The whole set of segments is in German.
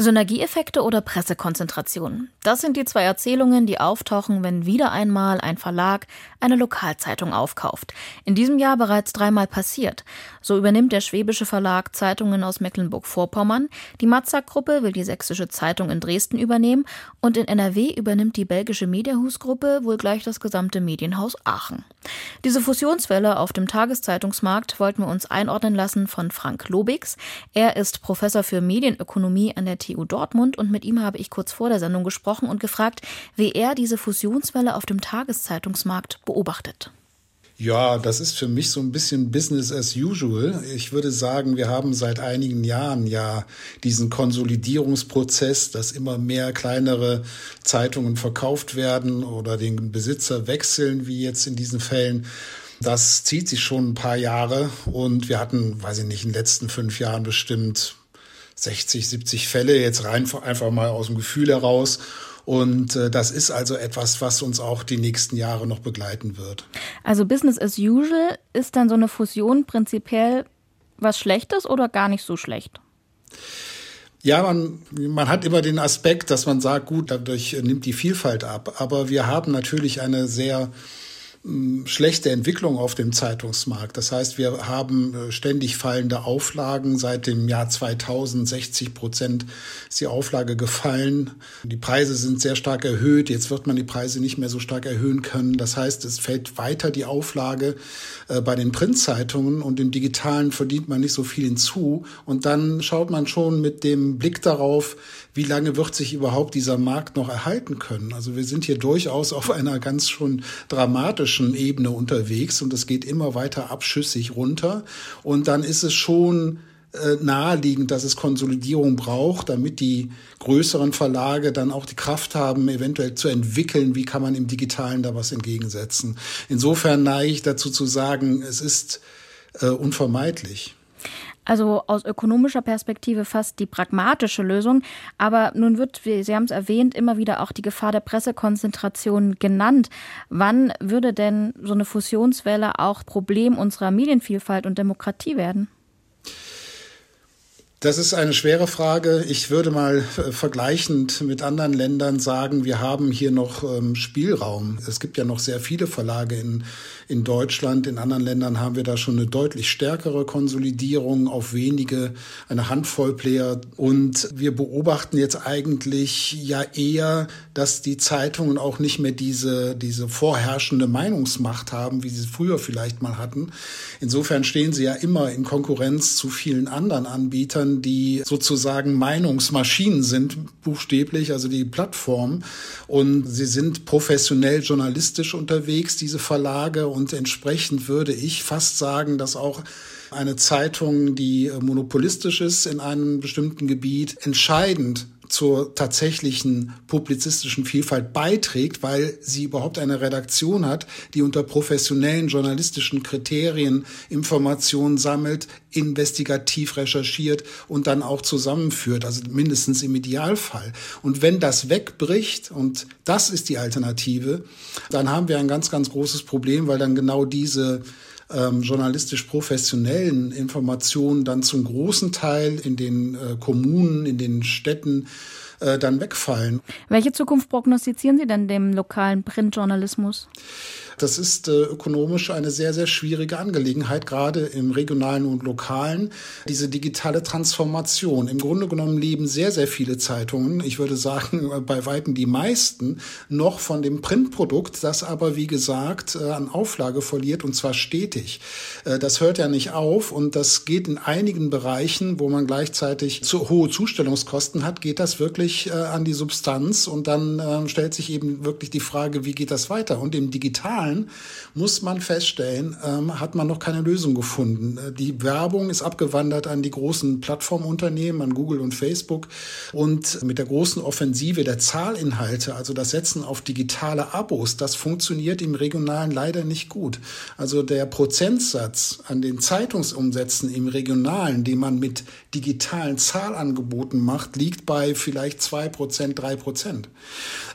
Synergieeffekte oder Pressekonzentration? Das sind die zwei Erzählungen, die auftauchen, wenn wieder einmal ein Verlag eine Lokalzeitung aufkauft. In diesem Jahr bereits dreimal passiert. So übernimmt der schwäbische Verlag Zeitungen aus Mecklenburg-Vorpommern, die Matzak-Gruppe will die sächsische Zeitung in Dresden übernehmen und in NRW übernimmt die belgische Mediahus-Gruppe wohl gleich das gesamte Medienhaus Aachen. Diese Fusionswelle auf dem Tageszeitungsmarkt wollten wir uns einordnen lassen von Frank Lobigs. Er ist Professor für Medienökonomie an der Dortmund und mit ihm habe ich kurz vor der Sendung gesprochen und gefragt, wie er diese Fusionswelle auf dem Tageszeitungsmarkt beobachtet. Ja, das ist für mich so ein bisschen Business as usual. Ich würde sagen, wir haben seit einigen Jahren ja diesen Konsolidierungsprozess, dass immer mehr kleinere Zeitungen verkauft werden oder den Besitzer wechseln, wie jetzt in diesen Fällen. Das zieht sich schon ein paar Jahre und wir hatten, weiß ich nicht, in den letzten fünf Jahren bestimmt 60, 70 Fälle jetzt rein einfach mal aus dem Gefühl heraus. Und äh, das ist also etwas, was uns auch die nächsten Jahre noch begleiten wird. Also Business as usual ist dann so eine Fusion prinzipiell was Schlechtes oder gar nicht so schlecht? Ja, man, man hat immer den Aspekt, dass man sagt, gut, dadurch nimmt die Vielfalt ab. Aber wir haben natürlich eine sehr schlechte Entwicklung auf dem Zeitungsmarkt. Das heißt, wir haben äh, ständig fallende Auflagen. Seit dem Jahr 2000 60 Prozent ist die Auflage gefallen. Die Preise sind sehr stark erhöht. Jetzt wird man die Preise nicht mehr so stark erhöhen können. Das heißt, es fällt weiter die Auflage äh, bei den Printzeitungen und im Digitalen verdient man nicht so viel hinzu. Und dann schaut man schon mit dem Blick darauf, wie lange wird sich überhaupt dieser Markt noch erhalten können. Also wir sind hier durchaus auf einer ganz schon dramatischen Ebene unterwegs und es geht immer weiter abschüssig runter. Und dann ist es schon äh, naheliegend, dass es Konsolidierung braucht, damit die größeren Verlage dann auch die Kraft haben, eventuell zu entwickeln, wie kann man im Digitalen da was entgegensetzen. Insofern neige ich dazu zu sagen, es ist äh, unvermeidlich. Also aus ökonomischer Perspektive fast die pragmatische Lösung. Aber nun wird, wie Sie haben es erwähnt, immer wieder auch die Gefahr der Pressekonzentration genannt. Wann würde denn so eine Fusionswelle auch Problem unserer Medienvielfalt und Demokratie werden? Das ist eine schwere Frage. Ich würde mal äh, vergleichend mit anderen Ländern sagen, wir haben hier noch ähm, Spielraum. Es gibt ja noch sehr viele Verlage in, in Deutschland. In anderen Ländern haben wir da schon eine deutlich stärkere Konsolidierung auf wenige, eine Handvoll Player. Und wir beobachten jetzt eigentlich ja eher, dass die Zeitungen auch nicht mehr diese, diese vorherrschende Meinungsmacht haben, wie sie früher vielleicht mal hatten. Insofern stehen sie ja immer in Konkurrenz zu vielen anderen Anbietern die sozusagen Meinungsmaschinen sind, buchstäblich, also die Plattform. Und sie sind professionell journalistisch unterwegs, diese Verlage. Und entsprechend würde ich fast sagen, dass auch eine Zeitung, die monopolistisch ist in einem bestimmten Gebiet, entscheidend zur tatsächlichen publizistischen Vielfalt beiträgt, weil sie überhaupt eine Redaktion hat, die unter professionellen journalistischen Kriterien Informationen sammelt, investigativ recherchiert und dann auch zusammenführt, also mindestens im Idealfall. Und wenn das wegbricht, und das ist die Alternative, dann haben wir ein ganz, ganz großes Problem, weil dann genau diese ähm, journalistisch professionellen Informationen dann zum großen Teil in den äh, Kommunen, in den Städten äh, dann wegfallen. Welche Zukunft prognostizieren Sie denn dem lokalen Printjournalismus? Das ist äh, ökonomisch eine sehr, sehr schwierige Angelegenheit, gerade im regionalen und lokalen. Diese digitale Transformation. Im Grunde genommen leben sehr, sehr viele Zeitungen, ich würde sagen bei Weitem die meisten, noch von dem Printprodukt, das aber, wie gesagt, äh, an Auflage verliert und zwar stetig. Äh, das hört ja nicht auf und das geht in einigen Bereichen, wo man gleichzeitig zu hohe Zustellungskosten hat, geht das wirklich äh, an die Substanz und dann äh, stellt sich eben wirklich die Frage, wie geht das weiter? Und im Digitalen Zahlen muss man feststellen, ähm, hat man noch keine Lösung gefunden. Äh, die Werbung ist abgewandert an die großen Plattformunternehmen, an Google und Facebook. Und mit der großen Offensive der Zahlinhalte, also das Setzen auf digitale Abos, das funktioniert im Regionalen leider nicht gut. Also der Prozentsatz an den Zeitungsumsätzen im Regionalen, den man mit digitalen Zahlangeboten macht, liegt bei vielleicht zwei Prozent, drei Prozent.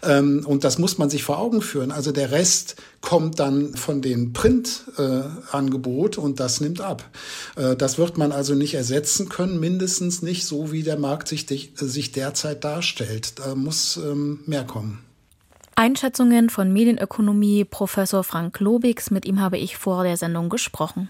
Ähm, und das muss man sich vor Augen führen. Also der Rest kommt kommt dann von den Print-Angebot äh, und das nimmt ab. Äh, das wird man also nicht ersetzen können, mindestens nicht so, wie der Markt sich, sich derzeit darstellt. Da muss ähm, mehr kommen. Einschätzungen von Medienökonomie Professor Frank Lobigs, mit ihm habe ich vor der Sendung gesprochen.